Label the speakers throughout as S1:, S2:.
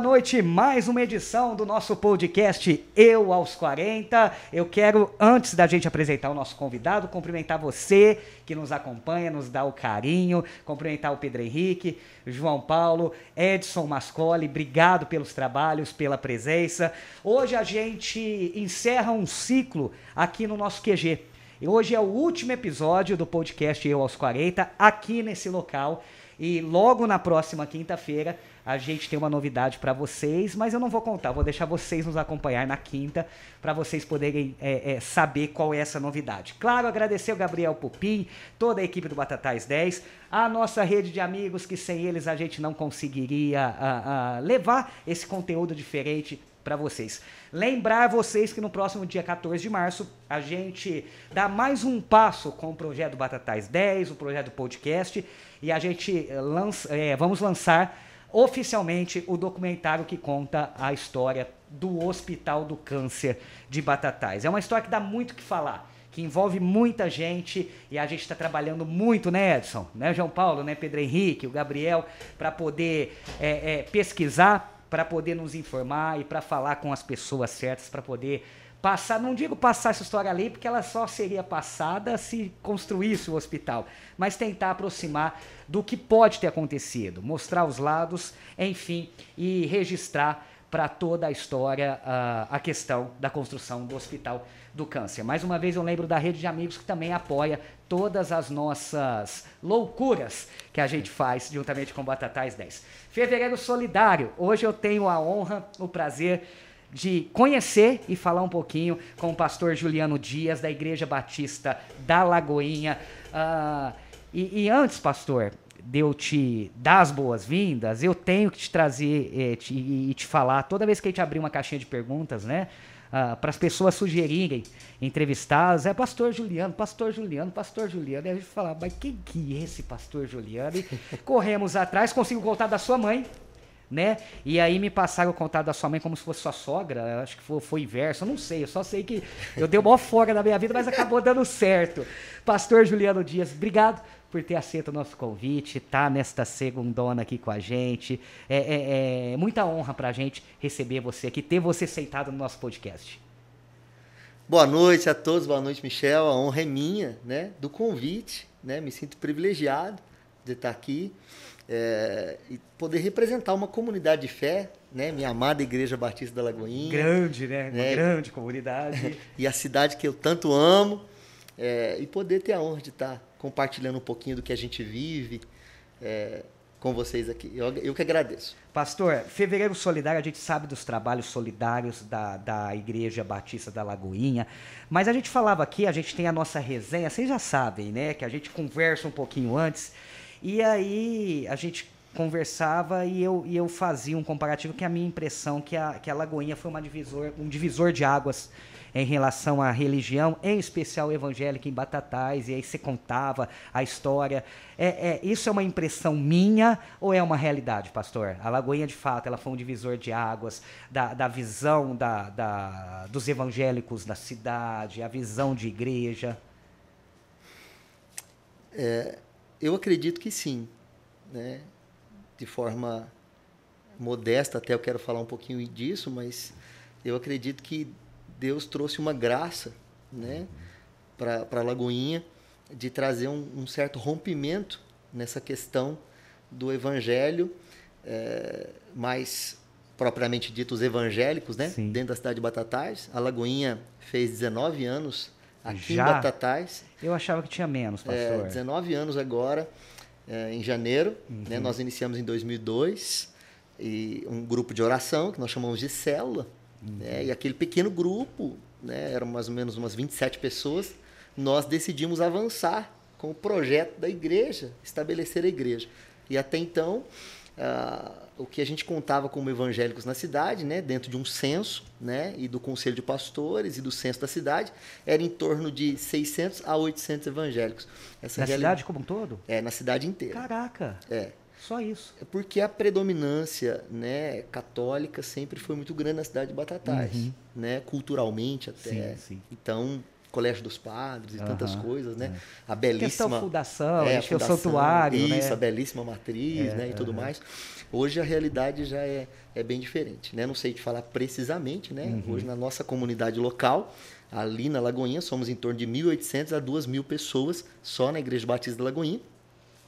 S1: noite, mais uma edição do nosso podcast Eu aos 40. Eu quero, antes da gente apresentar o nosso convidado, cumprimentar você que nos acompanha, nos dá o carinho, cumprimentar o Pedro Henrique, João Paulo, Edson Mascoli, obrigado pelos trabalhos, pela presença. Hoje a gente encerra um ciclo aqui no nosso QG. Hoje é o último episódio do podcast Eu aos 40, aqui nesse local. E logo na próxima quinta-feira a gente tem uma novidade para vocês, mas eu não vou contar, vou deixar vocês nos acompanhar na quinta para vocês poderem é, é, saber qual é essa novidade. Claro, agradecer o Gabriel Pupim, toda a equipe do Batatais 10, a nossa rede de amigos que sem eles a gente não conseguiria a, a levar esse conteúdo diferente para vocês. Lembrar vocês que no próximo dia 14 de março a gente dá mais um passo com o projeto Batatais 10, o projeto podcast, e a gente lança, é, vamos lançar oficialmente o documentário que conta a história do Hospital do Câncer de Batatais. É uma história que dá muito o que falar, que envolve muita gente e a gente está trabalhando muito, né, Edson? Né, João Paulo, né, Pedro Henrique, o Gabriel, para poder é, é, pesquisar, para poder nos informar e para falar com as pessoas certas, para poder passar, não digo passar essa história ali, porque ela só seria passada se construísse o hospital, mas tentar aproximar do que pode ter acontecido, mostrar os lados, enfim, e registrar para toda a história uh, a questão da construção do Hospital do Câncer. Mais uma vez eu lembro da rede de amigos que também apoia todas as nossas loucuras que a gente faz juntamente com Batatais 10. Fevereiro Solidário. Hoje eu tenho a honra, o prazer de conhecer e falar um pouquinho com o pastor Juliano Dias, da Igreja Batista da Lagoinha. Uh, e, e, antes, pastor, de eu te dar as boas-vindas, eu tenho que te trazer eh, te, e te falar, toda vez que a gente abrir uma caixinha de perguntas, né? Uh, para as pessoas sugerirem entrevistados, é pastor Juliano, pastor Juliano, pastor Juliano. E a gente fala, mas quem que é esse pastor Juliano? E corremos atrás, consigo contar da sua mãe, né? E aí me passaram o contato da sua mãe como se fosse sua sogra, acho que foi, foi inverso, eu não sei, eu só sei que eu dei uma folga na minha vida, mas acabou dando certo. Pastor Juliano Dias, obrigado por ter aceito o nosso convite, tá nesta segundona aqui com a gente. É, é, é muita honra pra gente receber você aqui, ter você sentado no nosso podcast.
S2: Boa noite a todos, boa noite, Michel. A honra é minha, né, do convite, né? Me sinto privilegiado de estar aqui é, e poder representar uma comunidade de fé, né? Minha amada Igreja Batista da Lagoinha.
S1: Grande, né? né? Grande comunidade.
S2: e a cidade que eu tanto amo. É, e poder ter a honra de estar compartilhando um pouquinho do que a gente vive é, com vocês aqui. Eu, eu que agradeço.
S1: Pastor, Fevereiro Solidário, a gente sabe dos trabalhos solidários da, da Igreja Batista da Lagoinha, mas a gente falava aqui, a gente tem a nossa resenha, vocês já sabem, né? Que a gente conversa um pouquinho antes. E aí a gente conversava e eu, e eu fazia um comparativo que a minha impressão que a, que a Lagoinha foi uma divisor, um divisor de águas em relação à religião, em especial evangélica em Batatais, e aí você contava a história. É, é, isso é uma impressão minha ou é uma realidade, pastor? A Lagoinha, de fato, ela foi um divisor de águas da, da visão da, da, dos evangélicos da cidade, a visão de igreja.
S2: É, eu acredito que sim, né? De forma modesta, até eu quero falar um pouquinho disso, mas eu acredito que Deus trouxe uma graça, né, para a Lagoinha de trazer um, um, certo rompimento nessa questão do evangelho, é, mais propriamente dito os evangélicos, né, Sim. dentro da cidade de Batatais. A Lagoinha fez 19 anos aqui Já? em Batatais.
S1: Eu achava que tinha menos, pastor.
S2: É, 19 anos agora, é, em janeiro. Né? Uhum. Né? Nós iniciamos em 2002 e um grupo de oração que nós chamamos de célula. Uhum. Né? E aquele pequeno grupo, né? eram mais ou menos umas 27 pessoas, nós decidimos avançar com o projeto da igreja, estabelecer a igreja. E até então, uh, o que a gente contava como evangélicos na cidade, né, dentro de um censo, né, e do conselho de pastores e do censo da cidade, era em torno de 600 a 800 evangélicos.
S1: Essa na cidade como um todo?
S2: É, na cidade inteira.
S1: Caraca.
S2: É.
S1: Só isso.
S2: É porque a predominância, né, católica sempre foi muito grande na cidade de Batatais, uhum. né, culturalmente até. Sim, sim. Então, Colégio dos Padres e tantas
S1: Aham,
S2: coisas, né?
S1: é.
S2: A belíssima
S1: Questão fundação,
S2: é,
S1: a
S2: fundação,
S1: santuário,
S2: isso,
S1: né?
S2: a belíssima matriz,
S1: É,
S2: né, e tudo mais. Hoje a realidade já é, é bem diferente, né? Não sei te falar precisamente, né?
S1: Uhum.
S2: Hoje na nossa comunidade local, ali na Lagoinha, somos em torno de 1.800 a 2.000 pessoas só na Igreja Batista da Lagoinha.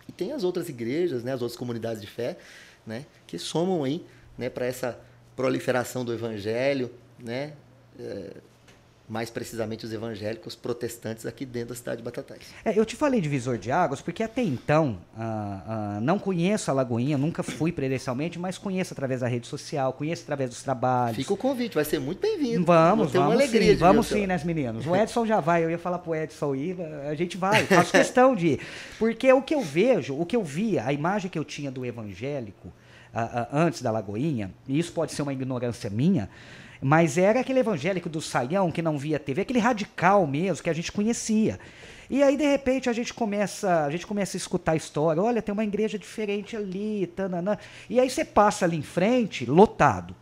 S2: E tem as outras igrejas, né, as outras comunidades de fé, né, que somam aí, né, para essa proliferação do evangelho, né, é, mais precisamente os evangélicos protestantes aqui dentro da cidade de Batatais.
S1: É, eu te falei de Visor de Águas porque até então ah, ah, não conheço a Lagoinha, nunca fui presencialmente, mas conheço através da rede social, conheço através dos trabalhos.
S2: Fica o convite, vai ser muito bem-vindo.
S1: Vamos, vamos
S2: uma alegria
S1: sim, vamos sim, né, meninos? O Edson já vai, eu ia falar pro Edson ir, a gente vai, faço questão de ir. Porque o que eu vejo, o que eu via, a imagem que eu tinha do evangélico ah, antes da Lagoinha, e isso pode ser uma ignorância minha, mas era aquele evangélico do saião que não via TV, aquele radical mesmo que a gente conhecia. E aí, de repente, a gente começa, a gente começa a escutar a história. Olha, tem uma igreja diferente ali, tananã. E aí você passa ali em frente, lotado.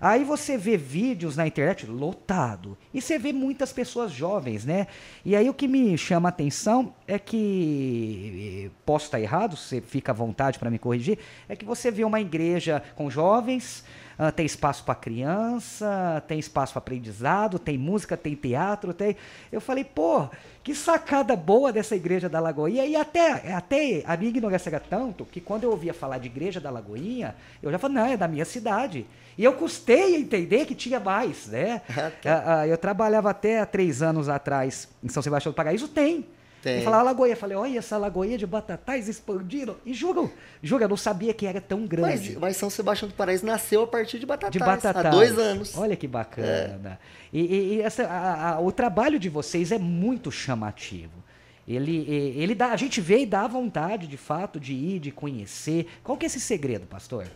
S1: Aí você vê vídeos na internet lotado. E você vê muitas pessoas jovens, né? E aí o que me chama a atenção é que. Posso estar errado, você fica à vontade para me corrigir. É que você vê uma igreja com jovens, ah, tem espaço para criança, tem espaço para aprendizado, tem música, tem teatro, tem. Eu falei, pô, que sacada boa dessa igreja da Lagoinha. E até, até a minha ignorância era tanto que quando eu ouvia falar de igreja da Lagoinha, eu já falei, não, é da minha cidade. E eu custei a entender que tinha mais, né? Ah, ah, eu trabalhava até há três anos atrás em São Sebastião do Paraíso, tem.
S2: Tem.
S1: Eu falava Lagoinha, falei, olha essa Lagoinha de Batatais expandindo. E juro, juro, eu não sabia que era tão
S2: Mas,
S1: grande.
S2: mas São Sebastião do Paraíso nasceu a partir de Batatais,
S1: De Batatais.
S2: há dois anos.
S1: Olha que bacana. E, e- e essa, a- a- o trabalho de vocês é muito chamativo. Ele, e- ele dá, a gente vê e dá vontade, de fato, de ir, de conhecer. Qual que é esse segredo, pastor?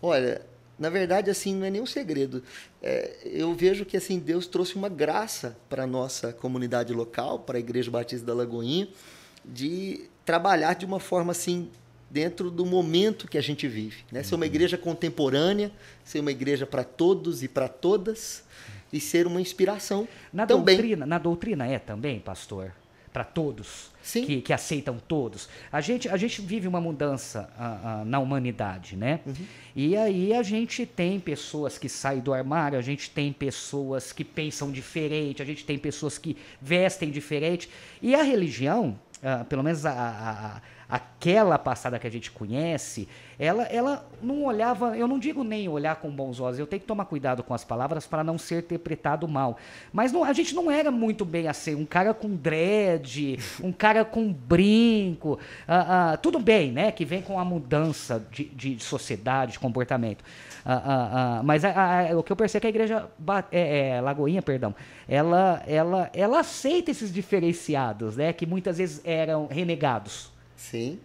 S2: Olha, na verdade, assim, não é nenhum segredo. É, eu vejo que assim Deus trouxe uma graça para a nossa comunidade local, para a Igreja Batista da Lagoinha, de trabalhar de uma forma assim dentro do momento que a gente vive, né? Ser uma igreja contemporânea, ser uma igreja para todos e para todas e ser uma inspiração
S1: Na
S2: também.
S1: doutrina, na doutrina é também, pastor, para todos
S2: Sim.
S1: Que, que aceitam todos. A gente, a gente vive uma mudança ah, ah, na humanidade, né?
S2: Uhum.
S1: E aí a gente tem pessoas que saem do armário, a gente tem pessoas que pensam diferente, a gente tem pessoas que vestem diferente. E a religião, ah, pelo menos a, a- a- aquela passada que a gente conhece, ela, ela não olhava, eu não digo nem olhar com bons olhos, eu tenho que tomar cuidado com as palavras para não ser interpretado mal. Mas não- a gente não era muito bem assim, um cara com dread, um cara com brinco, ah, ah, tudo bem, né, que vem com a mudança de, de sociedade, de comportamento. Ah, mas a- a- o que eu percebo é que a igreja é, é, Lagoinha, perdão, ela, ela, ela aceita esses diferenciados, né, que muitas vezes eram renegados.
S2: Sim.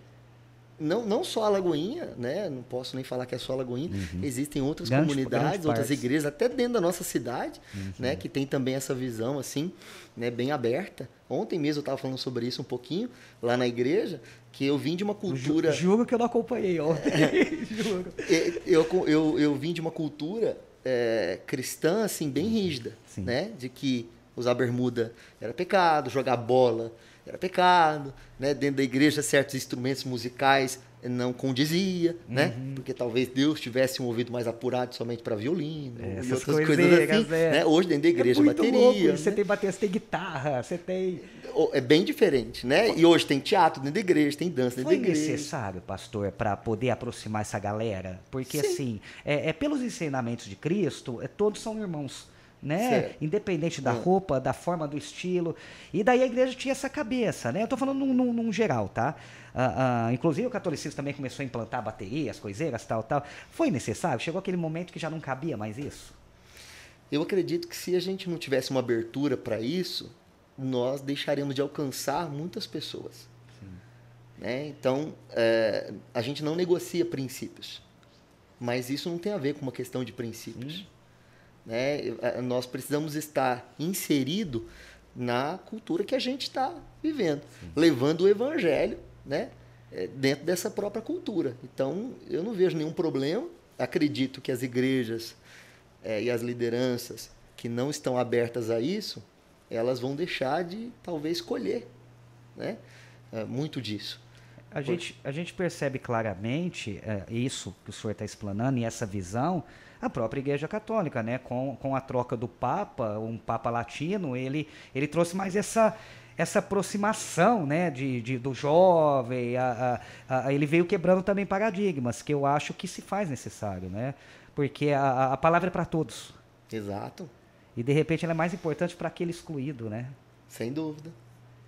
S2: Não, não só a Lagoinha, né? Não posso nem falar que é só a Lagoinha. Existem outras
S1: Grande-
S2: comunidades,
S1: grande
S2: outras
S1: partes.
S2: igrejas, até dentro da nossa cidade, né? Que tem também essa visão, assim, né? Bem aberta. Ontem mesmo eu estava falando sobre isso um pouquinho, lá na igreja, que eu vim de uma cultura...
S1: Ju- Juro que eu não acompanhei ontem. Juro.
S2: É, eu, eu, eu vim de uma cultura é, cristã, assim, bem rígida,
S1: Sim.
S2: né? De que usar bermuda era pecado, jogar bola era pecado, né? Dentro da igreja, certos instrumentos musicais não condizia, né?
S1: Uhum.
S2: Porque talvez Deus tivesse um ouvido mais apurado somente para violino
S1: É,
S2: e
S1: essas
S2: outras coisas
S1: coiseiras,
S2: assim,
S1: é.
S2: né? Hoje dentro da igreja,
S1: é
S2: bateria,
S1: louco
S2: né?
S1: Você tem bateria, você tem guitarra, você tem...
S2: é bem diferente, né? E hoje tem teatro dentro da igreja, tem dança dentro
S1: Foi
S2: da igreja.
S1: necessário, pastor, para poder aproximar essa galera? Porque,
S2: Sim.
S1: assim, é, é pelos ensinamentos de Cristo, é, todos são irmãos. Né?
S2: Certo.
S1: Independente da
S2: Ah.
S1: roupa, da forma do estilo. E daí a igreja tinha essa cabeça, né? Eu tô falando num, num- num geral, tá? Ah, ah, inclusive o catolicismo também começou a implantar baterias, coiseiras, tal, tal. Foi necessário? Chegou aquele momento que já não cabia mais isso?
S2: Eu acredito que se a gente não tivesse uma abertura para isso, nós deixaríamos de alcançar muitas pessoas. Né? Então, é, a gente não negocia princípios. Mas isso não tem a ver com uma questão de princípios. Né? Nós precisamos estar inserido na cultura que a gente está vivendo, levando o evangelho né? eh, dentro dessa própria cultura. Então, eu não vejo nenhum problema. Acredito que as igrejas eh, e as lideranças que não estão abertas a isso, elas vão deixar de talvez colher né? É, muito disso.
S1: A gente, a gente percebe claramente é, isso que o senhor está explanando e essa visão, a própria Igreja Católica, né? Com, com a troca do Papa, um Papa latino, ele, ele trouxe mais essa, essa aproximação né, de, de do jovem, a, a, a, ele veio quebrando também paradigmas, que eu acho que se faz necessário, né? Porque a, a palavra é para todos.
S2: Exato.
S1: E de repente ela é mais importante para aquele excluído, né?
S2: Sem dúvida.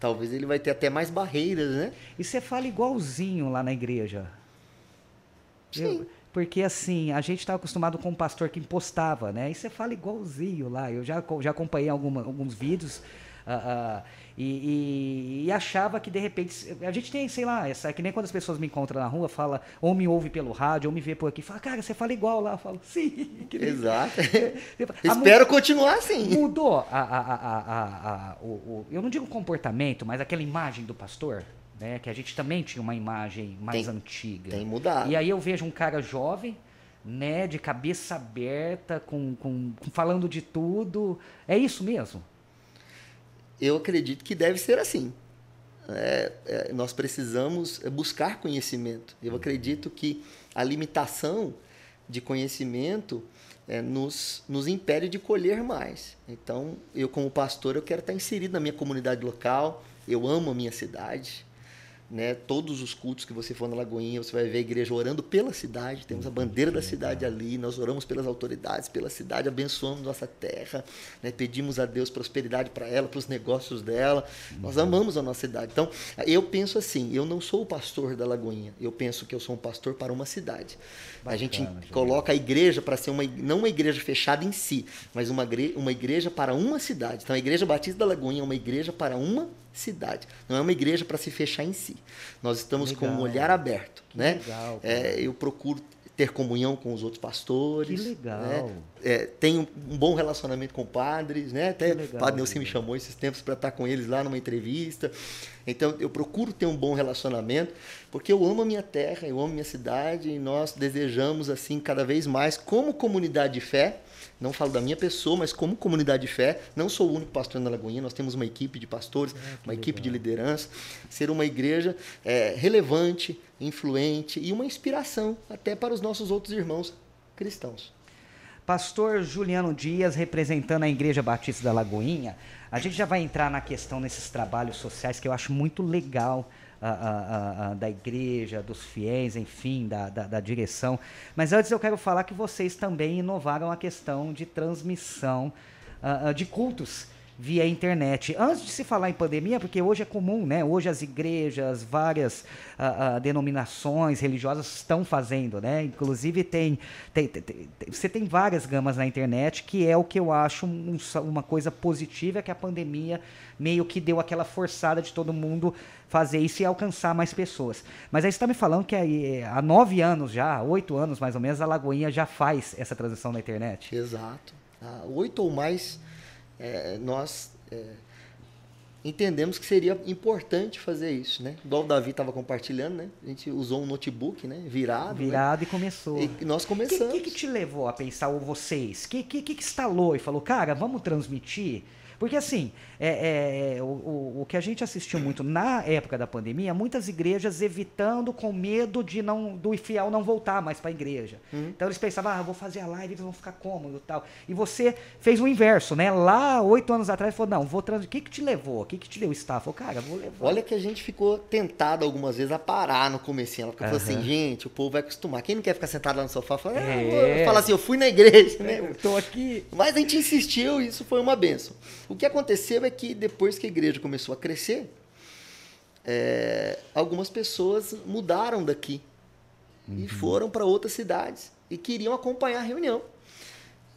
S2: Talvez ele vai ter até mais barreiras, né?
S1: E você fala igualzinho lá na igreja.
S2: Sim.
S1: Eu, porque assim, a gente estava acostumado com um pastor que impostava, né? E você fala igualzinho lá. Eu já, já acompanhei alguma, alguns vídeos. Uh, uh, e, e, e, achava que de repente. A gente tem, sei lá, essa, é que nem quando as pessoas me encontram na rua, fala, ou me ouve pelo rádio, ou me vê por aqui, fala, cara, você fala igual lá. Eu falo, sim.
S2: Exato. Espero continuar assim.
S1: Mudou a, a, a, o, o, eu não digo comportamento, mas aquela imagem do pastor. Né, que a gente também tinha uma imagem mais
S2: tem,
S1: antiga.
S2: Tem mudado.
S1: E aí eu vejo um cara jovem, né, de cabeça aberta, com, com, com falando de tudo. É isso mesmo?
S2: Eu acredito que deve ser assim. É, é, nós precisamos buscar conhecimento. Eu acredito que a limitação de conhecimento é, nos, nos impede de colher mais. Então, eu como pastor, eu quero estar inserido na minha comunidade local. Eu amo a minha cidade né? Todos os cultos que você for na Lagoinha, você vai ver a igreja orando pela cidade. Temos a bandeira da cidade ali. Nós oramos pelas autoridades, pela cidade, abençoamos nossa terra, né? Pedimos a Deus prosperidade para ela, para os negócios dela. Nós amamos a nossa cidade. Então, eu penso assim, eu não sou o pastor da Lagoinha. Eu penso que eu sou um pastor para uma cidade. Bacana, a gente coloca a igreja para ser uma não uma igreja fechada em si, mas uma igreja, uma igreja para uma cidade. Então, a Igreja Batista da Lagoinha é uma igreja para uma cidade. Não é uma igreja para se fechar em si. Nós estamos legal. com um olhar aberto, que né? Legal, é, eu procuro ter comunhão com os outros pastores.
S1: Que legal.
S2: Né? É, tenho um bom relacionamento com padres, né? Até legal, o padre Nelson me chamou esses tempos para estar com eles lá numa entrevista. Então eu procuro ter um bom relacionamento, porque eu amo a minha terra, eu amo a minha cidade e nós desejamos assim cada vez mais como comunidade de fé não falo da minha pessoa, mas como comunidade de fé, não sou o único pastor na Lagoinha, nós temos uma equipe de pastores, é, uma equipe de liderança, ser uma igreja é, relevante, influente e uma inspiração até para os nossos outros irmãos cristãos.
S1: Pastor Juliano Dias, representando a Igreja Batista da Lagoinha, a gente já vai entrar na questão nesses trabalhos sociais que eu acho muito legal a, a, da igreja, dos fiéis, enfim, da, da, da, direção. Mas antes eu quero falar que vocês também inovaram a questão de transmissão uh, de cultos via internet. Antes de se falar em pandemia, porque hoje é comum, né? Hoje as igrejas, várias uh, uh, denominações religiosas estão fazendo, né? Inclusive tem, tem, tem, tem, você tem várias gamas na internet, que é o que eu acho um, uma coisa positiva, é que a pandemia meio que deu aquela forçada de todo mundo fazer isso e alcançar mais pessoas. Mas aí você está me falando que aí, há nove anos já, oito anos mais ou menos, a Lagoinha já faz essa transição na internet.
S2: Exato. Há oito ou mais é, nós é, entendemos que seria importante fazer isso, né? Igual o Davi estava compartilhando, né? A gente usou um notebook, né? Virado.
S1: Né? Virado
S2: né?
S1: e começou.
S2: E nós começamos.
S1: O que, que, que, te levou a pensar, ou vocês? O que, que, que instalou e falou, cara, vamos transmitir? Porque assim, é, é, o, o, o, que a gente assistiu muito na época da pandemia, muitas igrejas evitando com medo de não do fiel não voltar mais para a igreja. Uhum. Então eles pensavam, ah, vou fazer a live, eles vão ficar cômodo tal. E você fez o inverso, né? Lá, oito anos atrás, falou, não, vou trans... O que, que te levou? O que, que te deu staff? Falou, cara, vou levar.
S2: Olha que a gente ficou tentado algumas vezes a parar no começo. Ela uhum. falou assim, gente, o povo vai acostumar. Quem não quer ficar sentado lá no sofá, fala, é. ah, fala assim, eu fui na igreja, né?
S1: Eu tô aqui.
S2: Mas a gente insistiu e isso foi uma benção. O que aconteceu é que depois que a igreja começou a crescer, é, algumas pessoas mudaram daqui uhum. e foram para outras cidades e queriam acompanhar a reunião.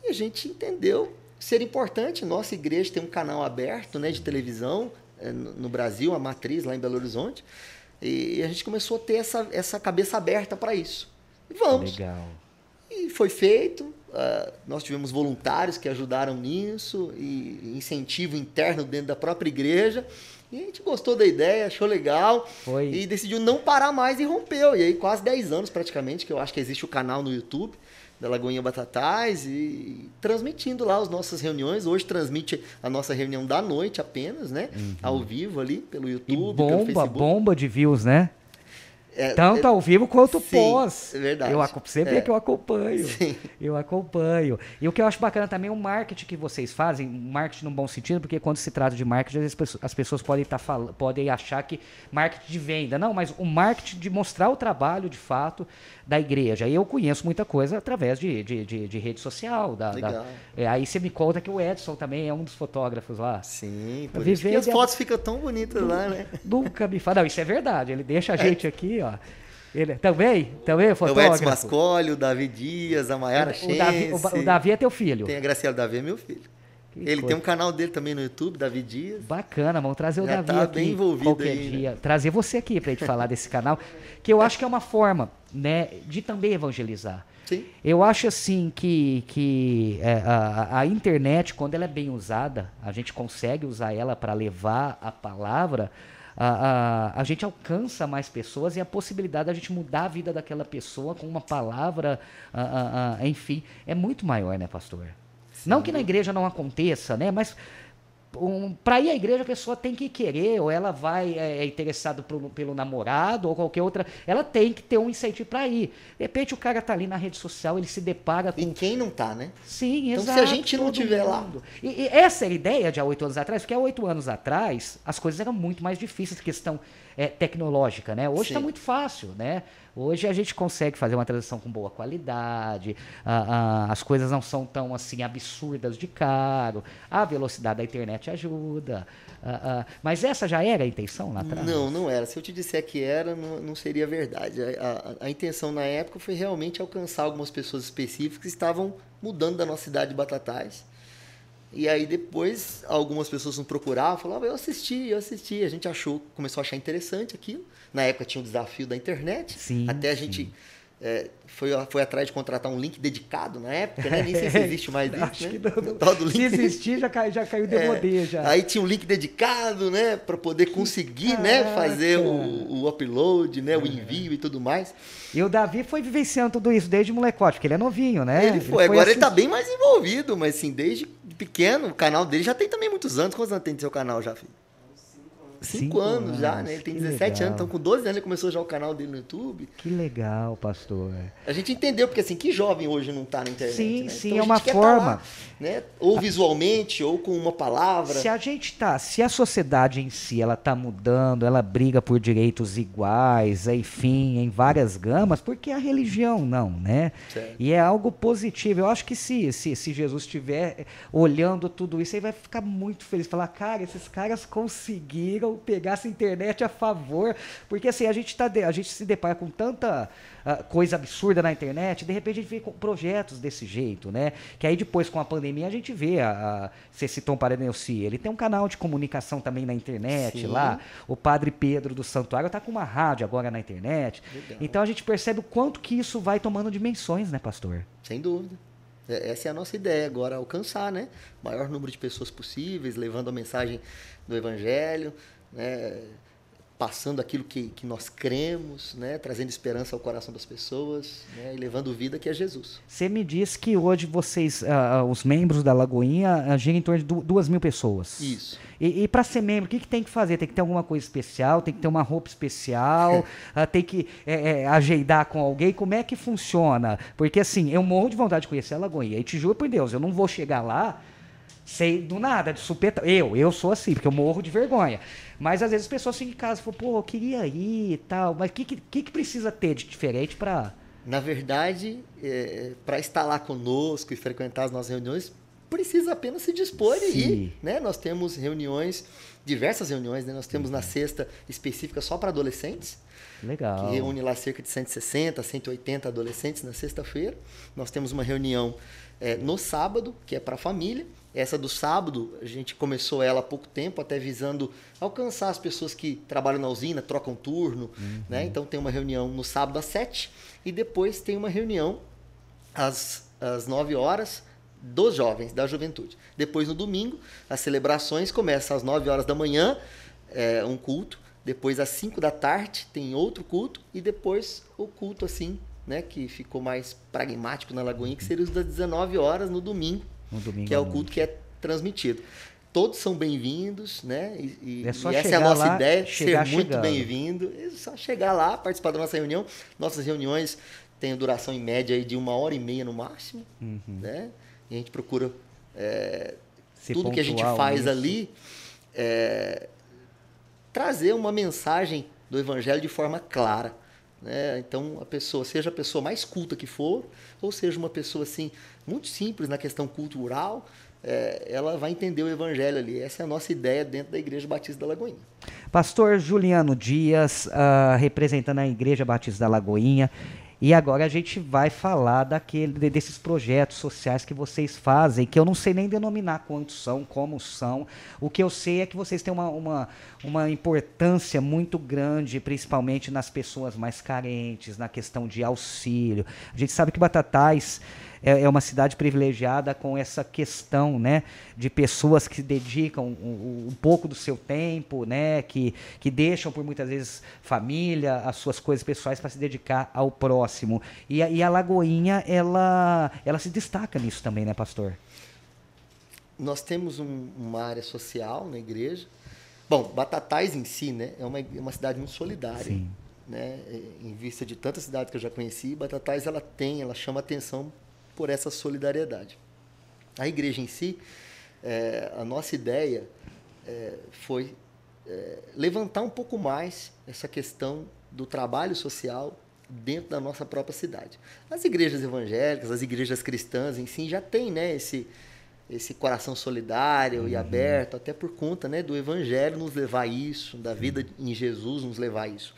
S2: E a gente entendeu ser importante. Nossa igreja tem um canal aberto né, de televisão é, no Brasil, a matriz lá em Belo Horizonte. E a gente começou a ter essa, essa cabeça aberta para isso. E vamos.
S1: Legal.
S2: E foi feito. Uh, nós tivemos voluntários que ajudaram nisso, e incentivo interno dentro da própria igreja. E a gente gostou da ideia, achou legal.
S1: Foi.
S2: E decidiu não parar mais e rompeu. E aí, quase 10 anos praticamente, que eu acho que existe o canal no YouTube da Lagoinha Batatais e transmitindo lá as nossas reuniões. Hoje transmite a nossa reunião da noite apenas, né? Uhum. Ao vivo ali pelo YouTube, e
S1: bomba,
S2: pelo Facebook.
S1: bomba de views, né? É, Tanto é, ao vivo quanto sim, pós.
S2: É verdade.
S1: Eu, vê é. que eu acompanho. Sim. Eu acompanho. E o que eu acho bacana também é o marketing que vocês fazem, marketing no bom sentido, porque quando se trata de marketing, as pessoas, as pessoas podem, tá podem achar que marketing de venda. Não, mas o marketing de mostrar o trabalho de fato da igreja. E eu conheço muita coisa através de, de, de, de rede social. Da, da é, aí você me conta que o Edson também é um dos fotógrafos lá.
S2: Sim, por isso que as fotos ficam tão bonitas lá, né?
S1: Nunca me fala. Não, isso é verdade. Ele deixa a gente aqui, ó. Ele, também? Também é fotógrafo?
S2: O Edson Mascoli, o Davi Dias, a Mayara o, o,
S1: Davi, o, o Davi é teu filho?
S2: Tem a Graciela Davi, é meu filho. Que ele coisa. tem um canal dele também no YouTube, Davi Dias.
S1: Bacana, vamos trazer o
S2: Já
S1: Davi
S2: tá
S1: aqui
S2: bem envolvido
S1: qualquer
S2: aí,
S1: dia.
S2: Né?
S1: Trazer você aqui para gente falar desse canal, que eu acho que é uma forma, né, de também evangelizar.
S2: Sim.
S1: Eu acho assim que, que é, a, a internet, quando ela é bem usada, a gente consegue usar ela para levar a palavra a, a, a gente alcança mais pessoas e a possibilidade da gente mudar a vida daquela pessoa com uma palavra, a, a, enfim, é muito maior, né, pastor? Sim. Não que na igreja não aconteça, né? Mas um, para ir à igreja a pessoa tem que querer, ou ela vai é, é interessado pelo, pelo namorado ou qualquer outra, ela tem que ter um incentivo para ir. De repente o cara tá ali na rede social, ele se depara com.
S2: E quem não tá, né?
S1: Sim,
S2: então,
S1: exato.
S2: se a gente não tiver lá.
S1: E, e, essa era a ideia de há oito anos atrás, porque há oito anos atrás as coisas eram muito mais difíceis, questão é, tecnológica, né? Hoje está muito fácil, né? Hoje a gente consegue fazer uma transição com boa qualidade, as coisas não são tão assim absurdas de caro, a velocidade da internet ajuda. mas essa já era a intenção lá atrás?
S2: Não, não era. Se eu te disser que era, não, não seria verdade. A, a, a, intenção na época foi realmente alcançar algumas pessoas específicas que estavam mudando da nossa cidade de Batatais. E aí depois algumas pessoas nos procuravam, falavam, eu assisti, eu assisti. A gente achou, começou a achar interessante aquilo. Na época tinha o desafio da internet.
S1: Sim,
S2: até a gente é, foi, foi atrás de contratar um link dedicado na época, né? Nem sei se existe mais isso,
S1: Acho
S2: né?
S1: Que não, link. Se existir, já, cai, já caiu de é, já.
S2: Aí tinha um link dedicado, né? Para poder conseguir, né? Fazer o, o upload, né? O envio e tudo mais.
S1: E o Davi foi vivenciando tudo isso desde molecote, porque ele é novinho, né?
S2: Ele foi. Ele foi Agora ele tá bem mais envolvido, mas assim, desde pequeno, o canal dele já tem também muitos anos. Quantos anos tem seu canal já, filho? Cinco, Cinco anos, anos, já, né? Ele tem 17 legal. anos, então com 12 anos ele começou já o canal dele no YouTube.
S1: Que legal, pastor.
S2: A gente entendeu, porque assim, que jovem hoje não está na internet,
S1: Sim,
S2: né?
S1: sim, então, é uma tá forma. Lá,
S2: né? Ou visualmente, ou com uma palavra.
S1: Se a gente tá, se a sociedade em si, ela tá mudando, ela briga por direitos iguais, enfim, em várias gamas, porque a religião não, né? Certo. E é algo positivo. Eu acho que se, se, se Jesus estiver olhando tudo isso, ele vai ficar muito feliz. Falar, cara, esses caras conseguiram pegar essa internet a favor, porque assim, a gente, tá de, a gente se depara com tanta uh, coisa absurda na internet, de repente a gente vê com projetos desse jeito, né? Que aí depois com a pandemia a gente vê, a, a, você citou o Padre Nelci, ele tem um canal de comunicação também na internet Sim. lá, o Padre Pedro do Santuário está com uma rádio agora na internet, Legal. então a gente percebe o quanto que isso vai tomando dimensões, né, pastor?
S2: Sem dúvida. É, essa é a nossa ideia agora, alcançar né? o maior número de pessoas possíveis, levando a mensagem do Evangelho, né, passando aquilo que, que nós cremos, né, trazendo esperança ao coração das pessoas né, e levando vida que é Jesus.
S1: Você me diz que hoje vocês, uh, os membros da Lagoinha, uh, giram em torno de duas mil pessoas.
S2: Isso.
S1: E, e para ser membro, o que, que, tem que fazer? Tem que ter alguma coisa especial? Tem que ter uma roupa especial? uh, tem que é, é, agendar com alguém? Como é que funciona? Porque assim, eu morro de vontade de conhecer a Lagoinha. E te juro por Deus, eu não vou chegar lá sei do nada, de supetão. Eu, eu sou assim, porque eu morro de vergonha. Mas às vezes as pessoas ficam em casa e falam, pô, eu queria ir e tal. Mas o que, que, que precisa ter de diferente para.
S2: Na verdade, é, para estar lá conosco e frequentar as nossas reuniões, precisa apenas se dispor e ir. Né? Nós temos reuniões, diversas reuniões, né? nós temos na sexta específica só para adolescentes.
S1: Legal.
S2: Que reúne lá cerca de 160, 180 adolescentes na sexta-feira. Nós temos uma reunião é, no sábado, que é para a família. Essa do sábado, a gente começou ela há pouco tempo, até visando alcançar as pessoas que trabalham na usina, trocam turno. Uhum. Né? Então tem uma reunião no sábado às 7 e depois tem uma reunião às, às 9 horas dos jovens, da juventude. Depois no domingo, as celebrações começam às 9 horas da manhã, é, um culto. Depois às 5 da tarde tem outro culto e depois o culto assim né, que ficou mais pragmático na Lagoinha, que seria os das 19 horas no domingo,
S1: No domingo
S2: que é o culto que é transmitido. Todos são bem-vindos, né? E, e-
S1: É
S2: e essa é a nossa
S1: lá,
S2: ideia, ser muito bem-vindo. É só chegar lá, participar da nossa reunião. Nossas reuniões têm duração em média de uma hora e meia no máximo,
S1: Uhum.
S2: né? E a gente procura é, tudo que a gente faz ali é, trazer uma mensagem do evangelho de forma clara. Né? Então, a pessoa, seja a pessoa mais culta que for, ou seja uma pessoa assim muito simples na questão cultural, é, ela vai entender o evangelho ali. Essa é a nossa ideia dentro da Igreja Batista da Lagoinha.
S1: Pastor Juliano Dias, ah, representando a Igreja Batista da Lagoinha. E agora a gente vai falar daquele, de- desses projetos sociais que vocês fazem, que eu não sei nem denominar quantos são, como são. O que eu sei é que vocês têm uma, uma, uma importância muito grande, principalmente nas pessoas mais carentes, na questão de auxílio. A gente sabe que Batatais é, é uma cidade privilegiada com essa questão, né, de pessoas que dedicam um, um pouco do seu tempo, né, que, que deixam por muitas vezes família, as suas coisas pessoais para se dedicar ao próximo. E, a- e a Lagoinha, ela, ela se destaca nisso também, né, pastor?
S2: Nós temos um- uma área social na igreja. Bom, Batatais em si né, é uma, é uma cidade muito solidária.
S1: Sim.
S2: né? Em vista de tantas cidades que eu já conheci, Batatais ela tem, ela chama atenção por essa solidariedade. A igreja em si, é, a nossa ideia é, foi é, levantar um pouco mais essa questão do trabalho social dentro da nossa própria cidade. As igrejas evangélicas, as igrejas cristãs em si já têm né, esse, esse coração solidário e aberto, até por conta né, do evangelho nos levar a isso, da vida em Jesus nos levar a isso.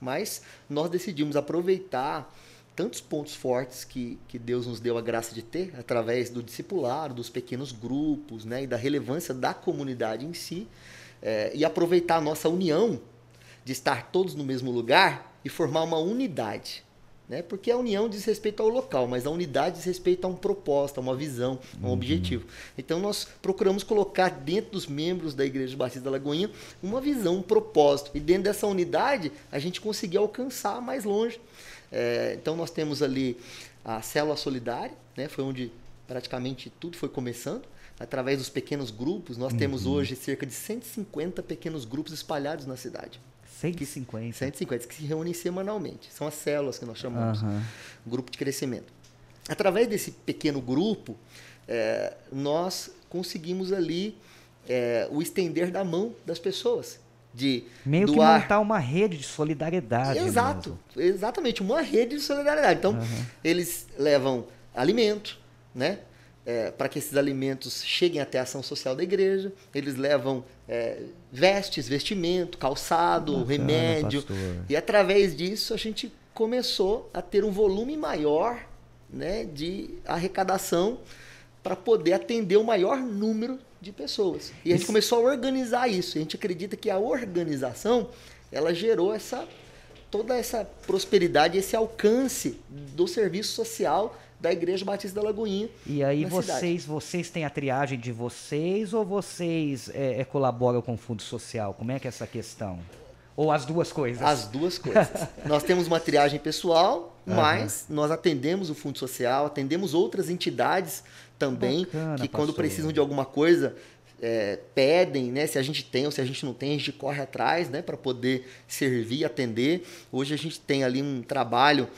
S2: Mas nós decidimos aproveitar tantos pontos fortes que, que Deus nos deu a graça de ter, através do discipulado, dos pequenos grupos, né, e da relevância da comunidade em si, eh, e aproveitar a nossa união de estar todos no mesmo lugar e formar uma unidade. Né? Porque a união diz respeito ao local, mas a unidade diz respeito a um propósito, a uma visão, a um objetivo. Então nós procuramos colocar dentro dos membros da Igreja Batista da Lagoinha uma visão, um propósito. E dentro dessa unidade a gente conseguiu alcançar mais longe. É, então nós temos ali a célula solidária, né? foi onde praticamente tudo foi começando. Através dos pequenos grupos, nós temos hoje cerca de 150 pequenos grupos espalhados na cidade.
S1: 150.
S2: 150 que se reúnem semanalmente. São as células que nós chamamos,
S1: Aham.
S2: grupo de crescimento. Através desse pequeno grupo, eh, nós conseguimos ali eh, o estender da mão das pessoas. De
S1: Meio que
S2: doar.
S1: montar uma rede de solidariedade.
S2: Exato,
S1: mesmo.
S2: exatamente, uma rede de solidariedade. Então, eles levam alimento, né? para que esses alimentos cheguem até a ação social da igreja. Eles levam é, vestes, vestimento, calçado,
S1: Bacana,
S2: remédio.
S1: pastor.
S2: E através disso a gente começou a ter um volume maior né, de arrecadação para poder atender o maior número de pessoas. E a gente começou a organizar isso. A gente acredita que a organização ela gerou essa toda essa prosperidade, esse alcance do serviço social da Igreja Batista da Lagoinha.
S1: E aí vocês,
S2: cidade.
S1: vocês têm a triagem de vocês ou vocês é, é, colaboram com o Fundo Social? Como é que é essa questão? Ou as duas coisas?
S2: As duas coisas. nós temos uma triagem pessoal, mas nós atendemos o Fundo Social, atendemos outras entidades também,
S1: Bacana,
S2: que quando
S1: pastor.
S2: precisam de alguma coisa, é, pedem, né? Se a gente tem ou se a gente não tem, a gente corre atrás, né? Para poder servir, atender. Hoje a gente tem ali um trabalho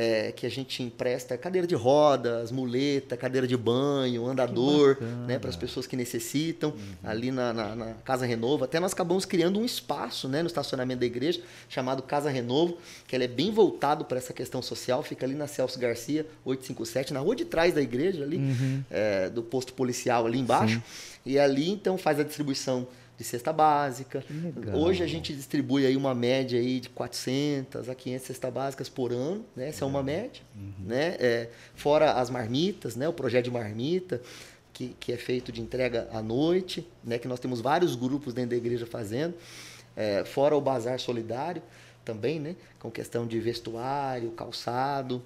S2: é, que a gente empresta cadeira de rodas, muleta, cadeira de banho, andador, né? Para as pessoas que necessitam,
S1: Uhum.
S2: ali na, na- na Casa Renovo. Até nós acabamos criando um espaço né, no estacionamento da igreja, chamado Casa Renovo, que ele é bem voltado para essa questão social. Fica ali na Celso Garcia, 857, na rua de trás da igreja, ali, é, do posto policial ali embaixo. E ali, então, faz a distribuição de cesta básica. Hoje a gente distribui aí uma média aí de 400 a 500 cestas básicas por ano, né? Essa é uma média, né? É, fora as marmitas, né? O projeto de marmita, que, que é feito de entrega à noite, né? Que nós temos vários grupos dentro da igreja fazendo. É, fora o bazar solidário também, né? Com questão de vestuário, calçado.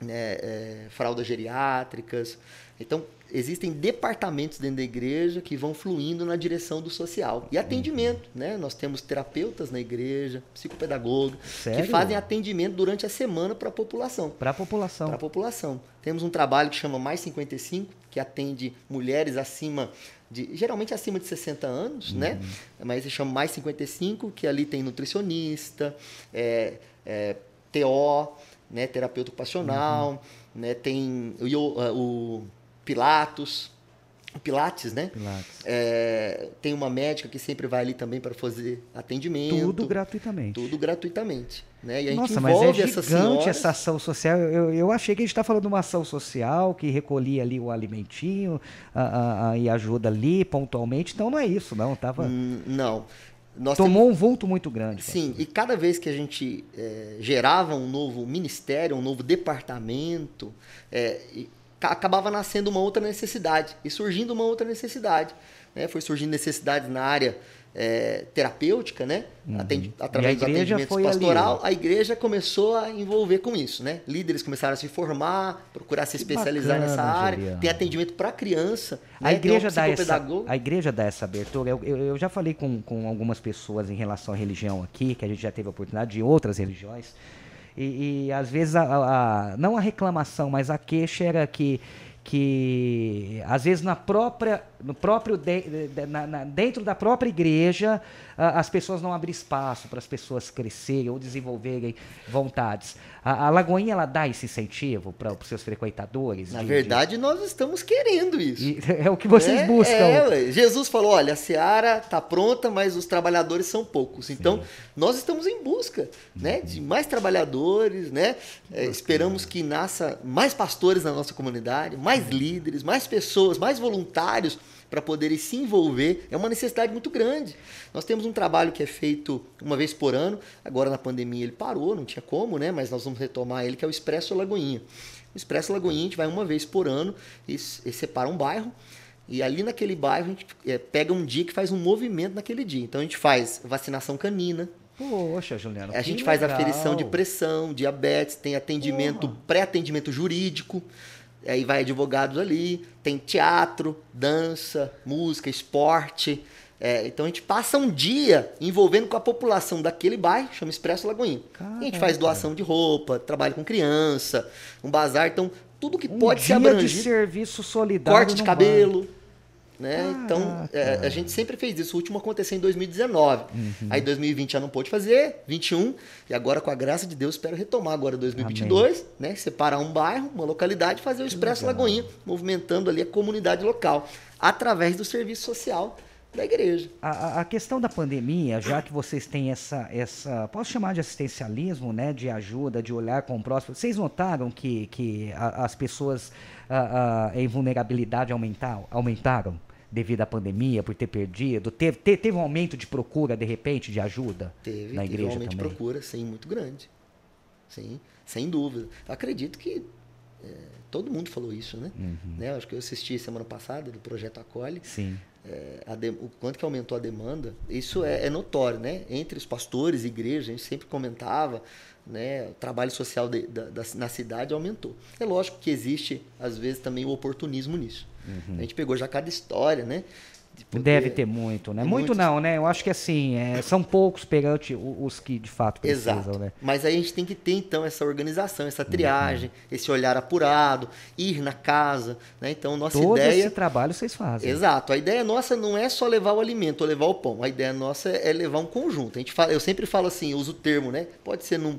S2: Né, é, fraldas geriátricas. Então, existem departamentos dentro da igreja que vão fluindo na direção do social. E atendimento, né? Nós temos terapeutas na igreja, psicopedagoga,
S1: Sério?
S2: que fazem atendimento durante a semana para a população.
S1: Para a população.
S2: Para a população. Temos um trabalho que chama Mais 55, que atende mulheres acima de, geralmente acima de 60 anos, né? Mas se chama Mais 55, que ali tem nutricionista, é, é, TO, né? terapeuta ocupacional, né? tem o, io- o Pilatos, o Pilates, né?
S1: Pilates.
S2: É, tem uma médica que sempre vai ali também para fazer atendimento.
S1: Tudo gratuitamente.
S2: Tudo gratuitamente. Né? E a gente
S1: Nossa, mas é gigante
S2: senhoras.
S1: essa ação social. Eu, eu achei que a gente está falando de uma ação social que recolhia ali o alimentinho a- a- a- e ajuda ali pontualmente. Então não é isso, não. Tava,
S2: Hum, Não. Nós
S1: tomou um vulto muito grande.
S2: Sim, e cada vez que a gente é, gerava um novo ministério, um novo departamento, é, ca- acabava nascendo uma outra necessidade e surgindo uma outra necessidade. né? Foi surgindo necessidades na área é, terapêutica, né? Através
S1: Uhum. E a
S2: dos atendimentos
S1: foi ali,
S2: pastoral,
S1: ó.
S2: a igreja começou a envolver com isso, né? Líderes começaram a se formar, procurar se
S1: Que
S2: especializar
S1: bacana,
S2: nessa área.
S1: Juliano.
S2: Tem atendimento para criança.
S1: A
S2: né?
S1: igreja,
S2: Tem
S1: dá
S2: um
S1: essa, a igreja dá essa abertura. Eu, eu, eu já falei com, com algumas pessoas em relação à religião aqui, que a gente já teve a oportunidade de outras religiões. E, e, às vezes, a- a- não a reclamação, mas a queixa era que, que às vezes na própria, no próprio de- de- na- na- dentro da própria igreja a- as pessoas não abrem espaço para as pessoas crescerem ou desenvolverem vontades. A, a Lagoinha ela dá esse incentivo para os seus frequentadores?
S2: Na
S1: de- de-
S2: verdade, nós estamos querendo isso.
S1: e é o que vocês
S2: É,
S1: buscam.
S2: é. Jesus falou: olha, a seara está pronta, mas os trabalhadores são poucos. Então, nós estamos em busca né, de mais trabalhadores, né? É, esperamos que nasça mais pastores na nossa comunidade, mais líderes, mais pessoas, mais voluntários para poderem se envolver. É uma necessidade muito grande. Nós temos um trabalho que é feito uma vez por ano. Agora na pandemia ele parou, não tinha como, né? Mas nós vamos retomar ele, que é o Expresso Lagoinha. O Expresso Lagoinha a gente vai uma vez por ano e, e separa um bairro. E ali naquele bairro a gente eh, pega um dia que faz um movimento naquele dia. Então a gente faz vacinação canina,
S1: Poxa,
S2: a gente faz aferição de pressão, diabetes, tem atendimento, pré-atendimento jurídico. Aí vai advogados ali, tem teatro, dança, música, esporte. É, então a gente passa um dia envolvendo com a população daquele bairro, chama Expresso Lagoinha. E a gente faz doação de roupa, trabalho com criança, um bazar. Então, tudo que
S1: Um
S2: pode ser
S1: dia de
S2: abrangido
S1: serviço solidário.
S2: corte de cabelo. Né? Então,
S1: Caraca.
S2: é, a gente sempre fez isso. O último aconteceu em 2019.
S1: Uhum.
S2: Aí 2020 já não pôde fazer, 21. E agora, com a graça de Deus, espero retomar agora 2022, né? Separar um bairro, uma localidade, fazer o Expresso. Lagoinha, movimentando ali a comunidade local, através do serviço social da igreja.
S1: A, a- a questão da pandemia, já que vocês têm essa, essa, posso chamar de assistencialismo, né, de ajuda, de olhar com o próximo, vocês notaram que, que a- as pessoas ah, ah, em vulnerabilidade aumentar, aumentaram devido à pandemia, por ter perdido? Teve, te- teve um aumento de procura, de repente, de ajuda
S2: Teve,
S1: na
S2: teve
S1: igreja
S2: um aumento de
S1: também?
S2: procura, sim, muito grande. Sim, sem dúvida. Acredito que é, todo mundo falou isso, né?
S1: Uhum.
S2: né? Acho que eu assisti semana passada do Projeto Acolhe.
S1: Sim.
S2: É, a de- o quanto que aumentou a demanda, isso é, é notório, né? Entre os pastores, igreja, a gente sempre comentava, né? O trabalho social de- da- da- na cidade aumentou. É lógico que existe, às vezes, também o oportunismo nisso. A gente pegou já cada história, né? de poder-
S1: Uhum. Deve ter muito, né?
S2: Tem
S1: Muito
S2: muitos.
S1: não, né? Eu acho que assim, é, são poucos perante os que de fato precisam,
S2: Exato.
S1: né?
S2: Mas aí a gente tem que ter, então, essa organização, essa
S1: Uhum.
S2: triagem, esse olhar apurado, ir na casa, né? Então, nossa
S1: Todo
S2: ideia...
S1: esse trabalho vocês fazem.
S2: Exato. A ideia nossa não é só levar o alimento ou levar o pão. A ideia nossa é levar um conjunto. A gente fala, eu sempre falo assim, eu uso o termo, né? Pode ser num,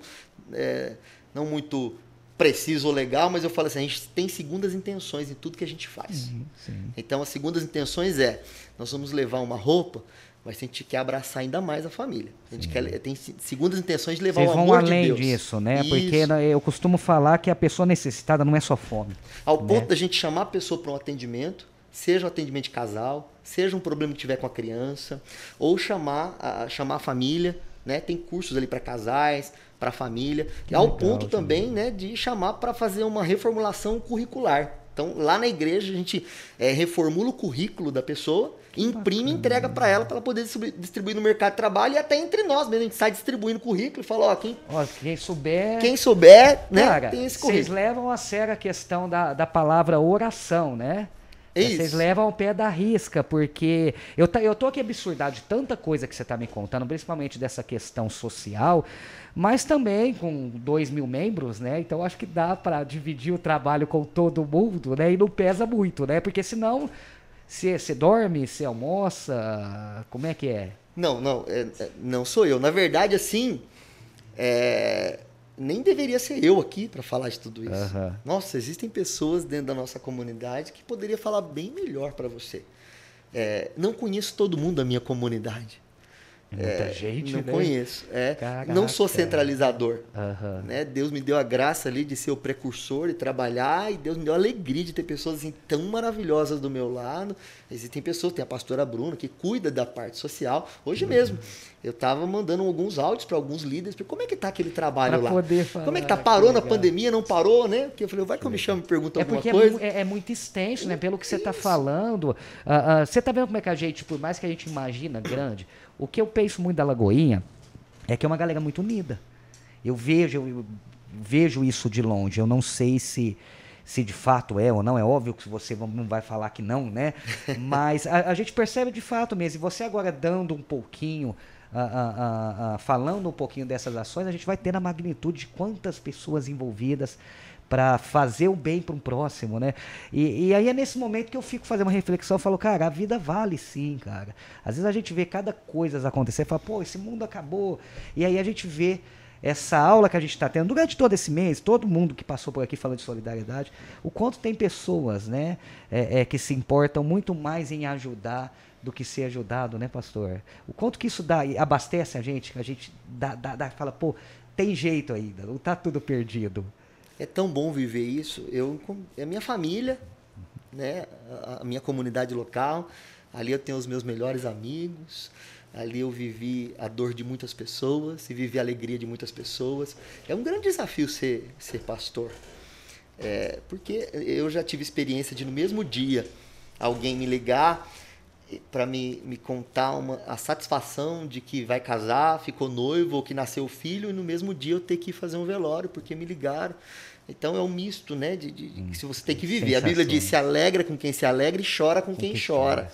S2: é, não muito preciso ou legal, mas eu falo assim, a gente tem segundas intenções em tudo que a gente faz.
S1: Sim.
S2: Então, as segundas intenções é, nós vamos levar uma roupa, mas a gente quer abraçar ainda mais a família. A gente quer, tem se- segundas intenções de levar
S1: Vocês
S2: o
S1: vão
S2: amor
S1: além
S2: de Deus.
S1: disso, né?
S2: Isso.
S1: Porque né, eu costumo falar que a pessoa necessitada não é só fome.
S2: Ao
S1: né?
S2: ponto da gente chamar a pessoa para um atendimento, seja um atendimento de casal, seja um problema que tiver com a criança, ou chamar a, chamar a família, né? Tem cursos ali para casais, para família,
S1: Que
S2: ao
S1: legal,
S2: ponto também, né, de chamar para fazer uma reformulação curricular. Então, lá na igreja, a gente é, reformula o currículo da pessoa, imprime e entrega para ela, para ela poder distribuir no mercado de trabalho e até entre nós mesmo. A gente sai distribuindo currículo e fala, ó, quem,
S1: ó, quem souber...
S2: Quem souber, né,
S1: Cara, tem esse currículo. Vocês levam a sério a questão da, da palavra oração, né? É Vocês levam ao pé da risca, porque eu, tá, eu tô aqui absurdado de tanta coisa que você está me contando, principalmente dessa questão social, mas também com dois mil membros, né? Então acho que dá para dividir o trabalho com todo mundo, né? E não pesa muito, né? Porque senão, se você dorme, se almoça, como é que é?
S2: Não, não, é, é, não sou eu. Na verdade, assim, é, nem deveria ser eu aqui para falar de tudo isso. Uhum. Nossa, existem pessoas dentro da nossa comunidade que poderia falar bem melhor para você. É, não conheço todo mundo da minha comunidade.
S1: Muita é, gente,
S2: não né? conheço. É, não sou centralizador. Uhum. Né? Deus me deu a graça ali de ser o precursor e trabalhar, e Deus me deu a alegria de ter pessoas assim, tão maravilhosas do meu lado. Existem pessoas, tem a pastora Bruna, que cuida da parte social. Hoje uhum. mesmo, eu estava mandando alguns áudios para alguns líderes, como é que tá aquele trabalho pra lá? Poder falar, como é que tá? Parou que na pandemia, não parou, né? Porque eu falei, vai que eu me chamo e pergunto é alguma coisa.
S1: É, é, muito extenso, né? Pelo que você está falando. Uh, uh, você está vendo como é que a gente, por mais que a gente imagina grande, o que eu penso muito da Lagoinha é que é uma galera muito unida. Eu vejo, eu vejo isso de longe. Eu não sei se se de fato é ou não, é óbvio que você não vai falar que não, né? Mas a, a gente percebe de fato mesmo. E você agora dando um pouquinho, falando um pouquinho dessas ações, a gente vai ter a magnitude de quantas pessoas envolvidas para fazer o bem para um próximo, né? E, e, aí é nesse momento que eu fico fazendo uma reflexão, eu falo, cara, a vida vale sim, cara. Às vezes a gente vê cada coisa acontecer, fala, pô, esse mundo acabou. E aí a gente vê essa aula que a gente está tendo durante todo esse mês, todo mundo que passou por aqui falando de solidariedade, o quanto tem pessoas, né, é, é, que se importam muito mais em ajudar do que ser ajudado, né, pastor? O quanto que isso dá, abastece a gente, que a gente dá, dá, dá, fala, pô, tem jeito ainda, não está tudo perdido
S2: é tão bom viver isso. Eu, é a minha família, né? a minha comunidade local. Ali eu tenho os meus melhores amigos. Ali eu vivi a dor de muitas pessoas e vivi a alegria de muitas pessoas. É um grande desafio ser, ser pastor. É, porque eu já tive experiência de no mesmo dia alguém me ligar para me, me contar uma, a satisfação de que vai casar, ficou noivo ou que nasceu filho e no mesmo dia eu ter que fazer um velório porque me ligaram. Então é um misto, né? De, de, de que você tem que viver. A Bíblia diz: se alegra com quem se alegra e chora com quem, quem chora. chora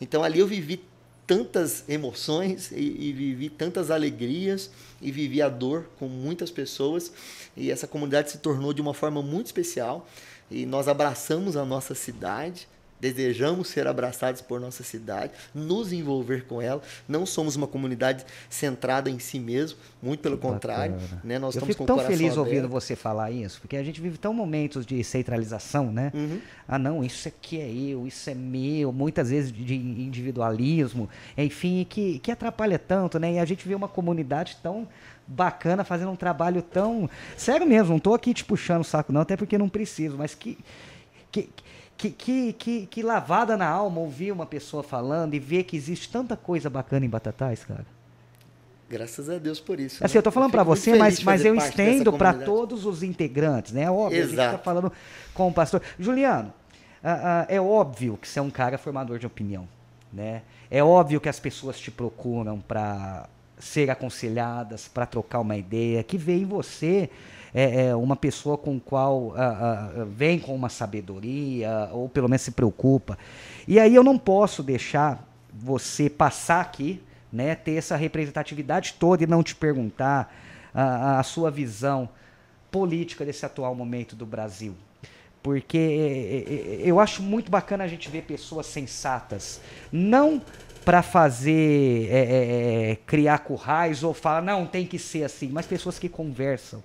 S2: então ali eu vivi tantas emoções e, e, vivi tantas alegrias e vivi a dor com muitas pessoas e essa comunidade se tornou de uma forma muito especial e nós abraçamos a nossa cidade Desejamos ser abraçados por nossa cidade, nos envolver com ela. Não somos uma comunidade centrada em si mesmo, muito pelo contrário. Né?
S1: Nós Eu fico tão feliz aberto. ouvindo você falar isso, porque a gente vive tão momentos de centralização, né? Uhum. Ah, não, isso aqui é eu, isso é meu, muitas vezes de individualismo, enfim, que, que atrapalha tanto, né? E a gente vê uma comunidade tão bacana fazendo um trabalho tão. Sério mesmo, não estou aqui te puxando o saco, não, até porque não preciso, mas que. que que, que, que, que, lavada na alma ouvir uma pessoa falando e ver que existe tanta coisa bacana em Batatais, cara.
S2: Graças a Deus por isso.
S1: Assim, né? eu tô falando para você, mas, mas eu estendo para todos os integrantes, né? É óbvio, Exato. a gente tá falando com o pastor. Juliano, uh, uh, é óbvio que você é um cara formador de opinião, né? É óbvio que as pessoas te procuram para ser aconselhadas, para trocar uma ideia, que vê em você é, é uma pessoa com qual uh, uh, vem com uma sabedoria, ou pelo menos se preocupa. E aí eu não posso deixar você passar aqui, né, ter essa representatividade toda e não te perguntar uh, a sua visão política desse atual momento do Brasil. Porque é, é, eu acho muito bacana a gente ver pessoas sensatas, não para fazer é, é, criar currais ou falar não tem que ser assim, mas pessoas que conversam,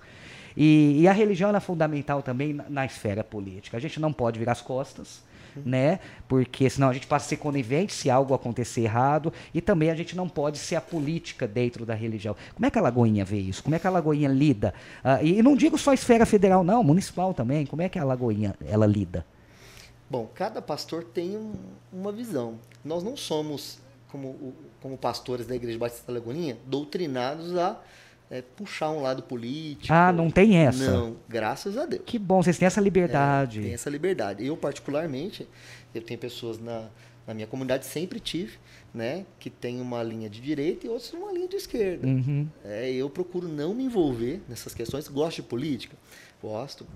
S1: e, e a religião é fundamental também na, na, esfera política. A gente não pode virar as costas, uhum. né? Porque senão a gente passa a ser conivente se algo acontecer errado. E também a gente não pode ser a política dentro da religião. Como é que a Lagoinha vê isso? Como é que a Lagoinha lida? Uh, e, e não digo só esfera federal, não, municipal também. Como é que a Lagoinha ela lida?
S2: Bom, cada pastor tem um, uma visão. Nós não somos, como, como pastores da Igreja Batista da Lagoinha, doutrinados a é, puxar um lado político.
S1: Ah, não tem essa?
S2: Não, graças a Deus.
S1: Que bom, vocês têm essa liberdade.
S2: É, tem essa liberdade. Eu, particularmente, eu tenho pessoas na, na minha comunidade, sempre tive, né, que tem uma linha de direita e outros uma linha de esquerda.
S1: Uhum.
S2: É, eu procuro não me envolver nessas questões. Gosto de política? Gosto.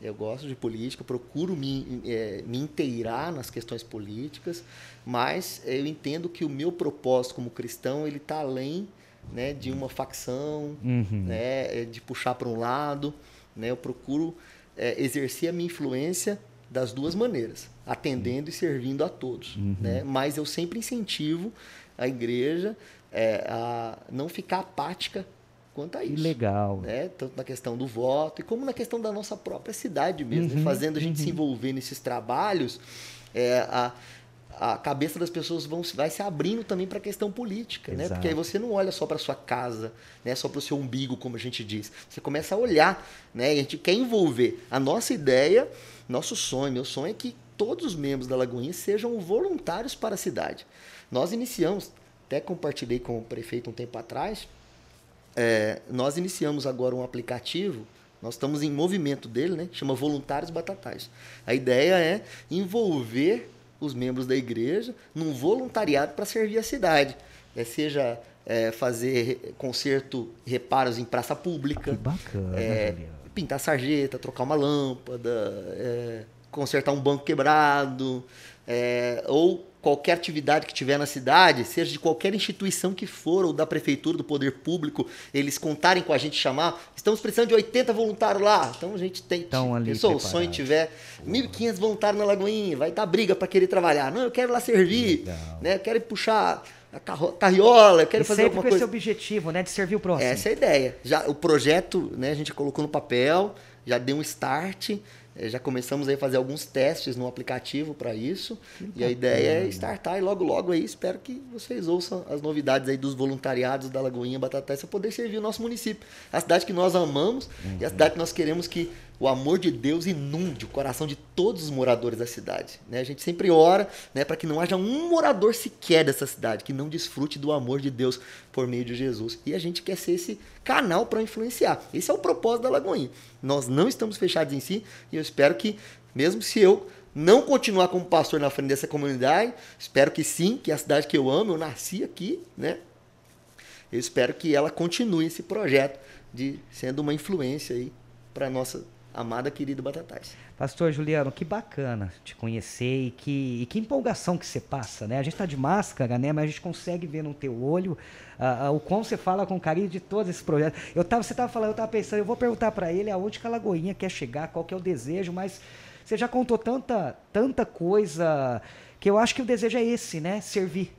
S2: Eu gosto de política, procuro me, é, me inteirar nas questões políticas, mas eu entendo que o meu propósito como cristão ele está além né, de uma facção,
S1: Uhum.
S2: né, é, de puxar para um lado. Né, eu procuro é, exercer a minha influência das duas maneiras, atendendo e servindo a todos. Né? Mas eu sempre incentivo a igreja é, a não ficar apática quanto a
S1: Que
S2: isso
S1: legal.
S2: né? Tanto na questão do voto e como na questão da nossa própria cidade mesmo, né?
S1: Uhum,
S2: fazendo a gente se envolver nesses trabalhos, é, a, a cabeça das pessoas vão, vai se abrindo também para a questão política, né?
S1: Exato.
S2: Porque aí você não olha só para sua casa, né? Só para o seu umbigo, como a gente diz. Você começa a olhar, né? E a gente quer envolver. A nossa ideia, nosso sonho, meu sonho é que todos os membros da Lagoinha sejam voluntários para a cidade. Nós iniciamos, até compartilhei com o prefeito um tempo atrás, é, nós iniciamos agora um aplicativo, nós estamos em movimento dele, né? Chama Voluntários Batatais. A ideia é envolver os membros da igreja num voluntariado para servir a cidade. É, seja é, fazer conserto, reparos em praça pública,
S1: Que bacana,
S2: é,
S1: Juliano.
S2: pintar sarjeta, trocar uma lâmpada, é, consertar um banco quebrado, é, ou qualquer atividade que tiver na cidade, seja de qualquer instituição que for, ou da prefeitura, do poder público, eles contarem com a gente, chamar, estamos precisando de 80 voluntários lá. Então a gente tem.
S1: Estão ali
S2: Pensou, o sonho tiver 1.500 voluntários na Lagoinha, vai dar briga para querer trabalhar. Não, eu quero lá servir,
S1: Legal.
S2: né? eu quero puxar a carriola, eu quero
S1: E
S2: fazer
S1: sempre
S2: alguma
S1: com
S2: coisa.
S1: esse objetivo, né? De servir o próximo.
S2: Essa é a ideia. Já, o projeto, né, a gente colocou no papel, já deu um start, já começamos a fazer alguns testes no aplicativo para isso. E a ideia é startar e logo, logo aí, espero que vocês ouçam as novidades aí dos voluntariados da Lagoinha Batatais para poder servir o nosso município. A cidade que nós amamos e a cidade que nós queremos que o amor de Deus inunde o coração de todos os moradores da cidade. Né? A gente sempre ora né, para que não haja um morador sequer dessa cidade que não desfrute do amor de Deus por meio de Jesus. E a gente quer ser esse canal para influenciar. Esse é o propósito da Lagoinha. Nós não estamos fechados em si e eu espero que, mesmo se eu não continuar como pastor na frente dessa comunidade, espero que sim, que é a cidade que eu amo, eu nasci aqui, né? Eu espero que ela continue esse projeto de sendo uma influência aí para nossa amada querida Batatais.
S1: Pastor Juliano, que bacana te conhecer e que, e que empolgação que você passa, né? A gente tá de máscara, né? Mas a gente consegue ver no teu olho ah, ah, o quão você fala com carinho de todos esses projetos. Eu tava, você tava falando, eu tava pensando, eu vou perguntar para ele aonde que a Lagoinha quer chegar, qual que é o desejo, mas você já contou tanta, tanta coisa que eu acho que o desejo é esse, né? Servir.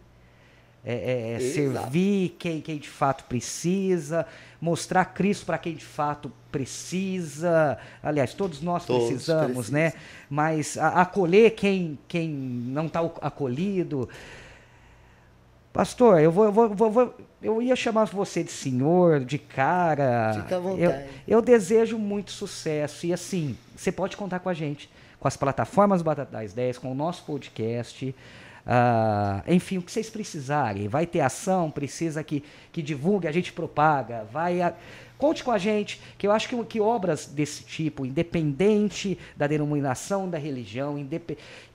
S1: É, é, é servir quem, quem de fato precisa, mostrar Cristo para quem de fato precisa. Aliás, todos nós
S2: Todos
S1: precisamos,
S2: precisam.
S1: né? Mas a- acolher quem, quem não está acolhido. Pastor, eu vou, eu vou, vou- vou- eu ia chamar você de senhor, de cara.
S2: Fica à
S1: Eu,
S2: vontade.
S1: eu desejo muito sucesso e assim, você pode contar com a gente, com as plataformas Batata das 10, com o nosso podcast. Ah, enfim, o que vocês precisarem. Vai ter ação, precisa que, que divulgue, a gente propaga. Vai a- Conte com a gente, que eu acho que, que obras desse tipo, independente da denominação, da religião,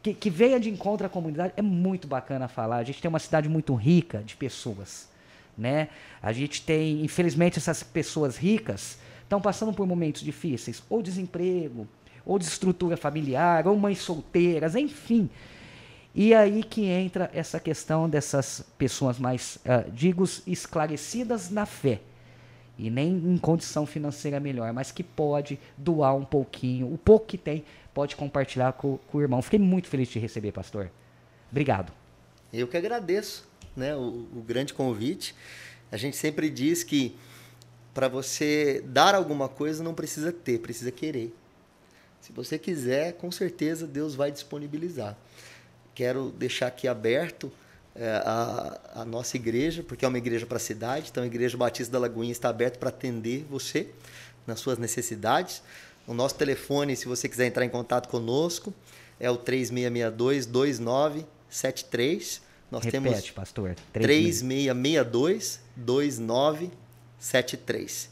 S1: que, que venha de encontro à comunidade, é muito bacana falar. A gente tem uma cidade muito rica de pessoas né? A gente tem, infelizmente, essas pessoas ricas estão passando por momentos difíceis, ou desemprego, ou desestrutura familiar, ou mães solteiras, enfim. E aí que entra essa questão dessas pessoas mais, ah, digo, esclarecidas na fé. E nem em condição financeira melhor, mas que pode doar um pouquinho, o pouco que tem, pode compartilhar com, com o irmão. Fiquei muito feliz de receber, pastor. Obrigado.
S2: Eu que agradeço né, o, o grande convite. A gente sempre diz que para você dar alguma coisa não precisa ter, precisa querer. Se você quiser, com certeza Deus vai disponibilizar. Quero deixar aqui aberto é, a, a nossa igreja, porque é uma igreja para a cidade, então a Igreja Batista da Lagoinha está aberta para atender você nas suas necessidades. O nosso telefone, se você quiser entrar em contato conosco, é o 3662-2973. Nós
S1: Repete,
S2: temos
S1: pastor.
S2: 3662-2973. 73.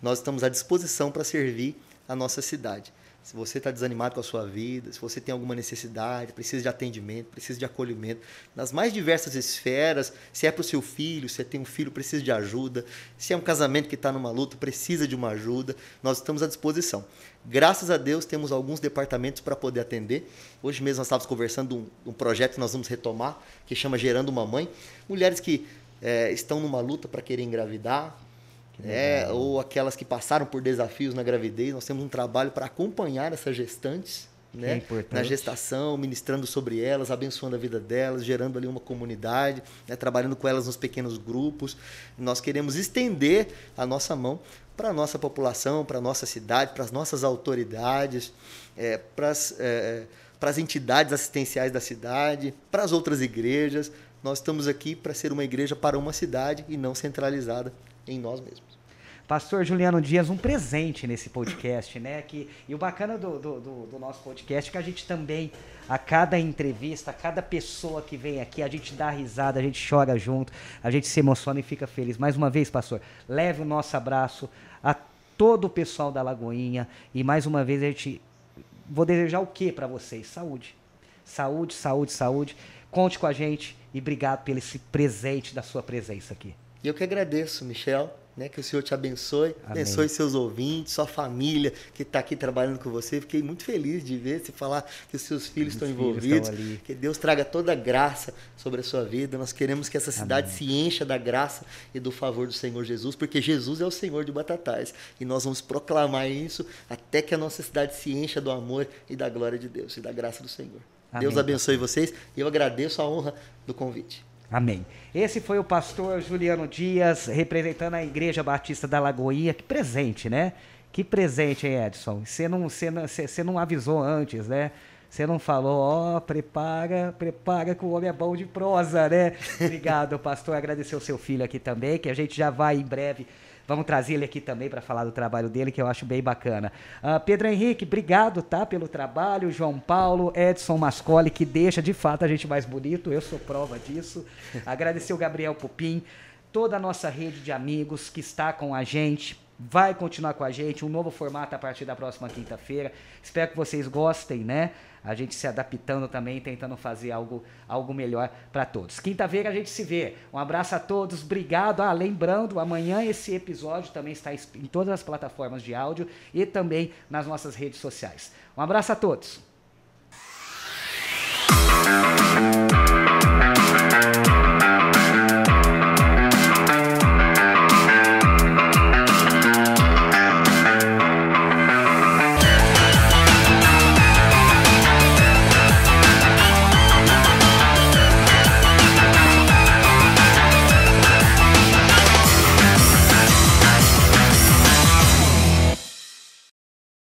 S2: Nós estamos à disposição para servir a nossa cidade. Se você está desanimado com a sua vida, se você tem alguma necessidade, precisa de atendimento, precisa de acolhimento, nas mais diversas esferas, se é para o seu filho, se tem um filho, precisa de ajuda, se é um casamento que está numa luta, precisa de uma ajuda, nós estamos à disposição. Graças a Deus temos alguns departamentos para poder atender. Hoje mesmo nós estávamos conversando um, um projeto que nós vamos retomar, que chama Gerando uma Mãe. Mulheres que é, estão numa luta para querer engravidar, é, ou aquelas que passaram por desafios na gravidez. Nós temos um trabalho para acompanhar essas gestantes né? É na gestação, ministrando sobre elas, abençoando a vida delas, gerando ali uma comunidade, né? trabalhando com elas nos pequenos grupos. Nós queremos estender a nossa mão para a nossa população, para a nossa cidade, para as nossas autoridades, é, para as é, entidades assistenciais da cidade, para as outras igrejas. Nós estamos aqui para ser uma igreja para uma cidade e não centralizada em nós mesmos.
S1: Pastor Juliano Dias, um presente nesse podcast, né? Que, e o bacana do, do, do, do nosso podcast é que a gente também, a cada entrevista, a cada pessoa que vem aqui, a gente dá risada, a gente chora junto, a gente se emociona e fica feliz. Mais uma vez, pastor, leve o nosso abraço a todo o pessoal da Lagoinha e mais uma vez a gente vou desejar o que para vocês? Saúde. Saúde, saúde, saúde. Conte com a gente e obrigado pelo esse presente da sua presença aqui.
S2: E eu que agradeço, Michel. Né, que o Senhor te abençoe, Amém. abençoe seus ouvintes, sua família que está aqui trabalhando com você. Fiquei muito feliz de ver você falar que os seus filhos estão envolvidos. Estão que Deus traga toda a graça sobre a sua vida. Nós queremos que essa cidade Amém. se encha da graça e do favor do Senhor Jesus, porque Jesus é o Senhor de Batatais. E nós vamos proclamar isso até que a nossa cidade se encha do amor e da glória de Deus e da graça do Senhor. Amém. Deus abençoe vocês e eu agradeço a honra do convite.
S1: Amém. Esse foi o pastor Juliano Dias, representando a Igreja Batista da Lagoinha. Que presente, né? Que presente, hein, Edson? Você não, não, não avisou antes, né? Você não falou, ó, oh, prepara, prepara que o homem é bom de prosa, né? Obrigado, pastor. Agradecer o seu filho aqui também, que a gente já vai em breve Vamos trazer ele aqui também para falar do trabalho dele, que eu acho bem bacana. Uh, Pedro Henrique, obrigado, tá, pelo trabalho. João Paulo, Edson Mascoli, que deixa de fato a gente mais bonito. Eu sou prova disso. Agradecer o Gabriel Pupim, toda a nossa rede de amigos que está com a gente vai continuar com a gente, um novo formato a partir da próxima quinta-feira. Espero que vocês gostem, né? A gente se adaptando também, tentando fazer algo, algo melhor para todos. Quinta-feira a gente se vê. Um abraço a todos, obrigado. Ah, lembrando, amanhã esse episódio também está em todas as plataformas de áudio e também nas nossas redes sociais. Um abraço a todos.